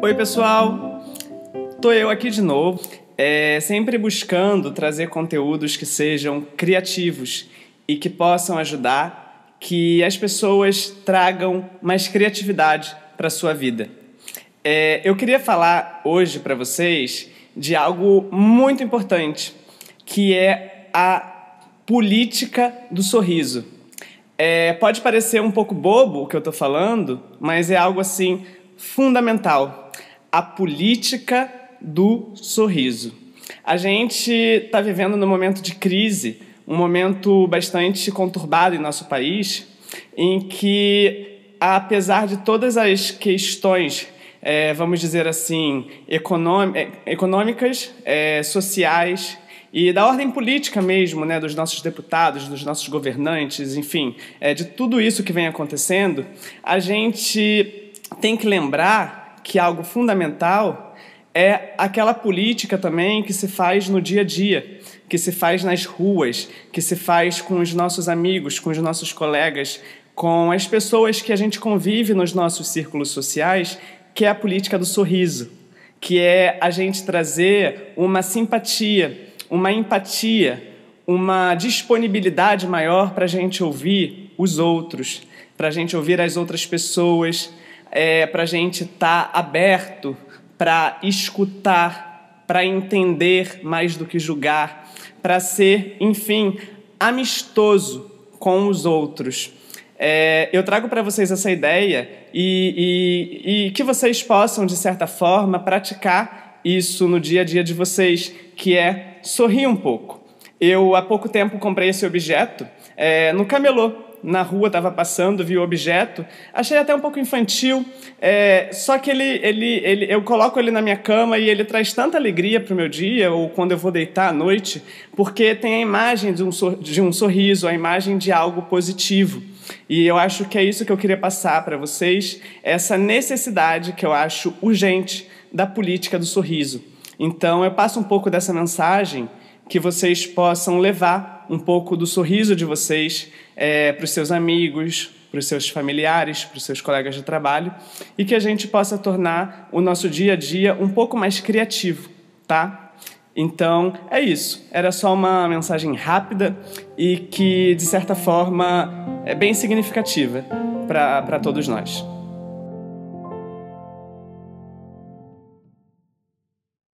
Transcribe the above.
Oi, pessoal! Tô eu aqui de novo, é, sempre buscando trazer conteúdos que sejam criativos e que possam ajudar que as pessoas tragam mais criatividade para sua vida. É, eu queria falar hoje para vocês de algo muito importante, que é a política do sorriso. É, pode parecer um pouco bobo o que eu estou falando, mas é algo assim fundamental. A política do sorriso. A gente está vivendo num momento de crise, um momento bastante conturbado em nosso país, em que, apesar de todas as questões, é, vamos dizer assim, econômicas, é, sociais, e da ordem política mesmo, né, dos nossos deputados, dos nossos governantes, enfim, é, de tudo isso que vem acontecendo, a gente tem que lembrar que algo fundamental é aquela política também que se faz no dia a dia, que se faz nas ruas, que se faz com os nossos amigos, com os nossos colegas, com as pessoas que a gente convive nos nossos círculos sociais, que é a política do sorriso, que é a gente trazer uma simpatia, uma empatia, uma disponibilidade maior para a gente ouvir os outros, para a gente ouvir as outras pessoas, é, para a gente estar tá aberto para escutar, para entender mais do que julgar, para ser, enfim, amistoso com os outros. É, eu trago para vocês essa ideia e, e, e que vocês possam, de certa forma, praticar isso no dia a dia de vocês, que é sorrir um pouco. Eu, há pouco tempo, comprei esse objeto é, no camelô. Na rua, estava passando, vi o objeto. Achei até um pouco infantil, é, só que ele, ele, ele, eu coloco ele na minha cama e ele traz tanta alegria para o meu dia, ou quando eu vou deitar à noite, porque tem a imagem de um, de um sorriso, a imagem de algo positivo. E eu acho que é isso que eu queria passar para vocês, essa necessidade que eu acho urgente da política do sorriso. Então, eu passo um pouco dessa mensagem que vocês possam levar um pouco do sorriso de vocês é, para os seus amigos, para os seus familiares, para os seus colegas de trabalho e que a gente possa tornar o nosso dia a dia um pouco mais criativo, tá? Então é isso. Era só uma mensagem rápida e que, de certa forma, é bem significativa para todos nós.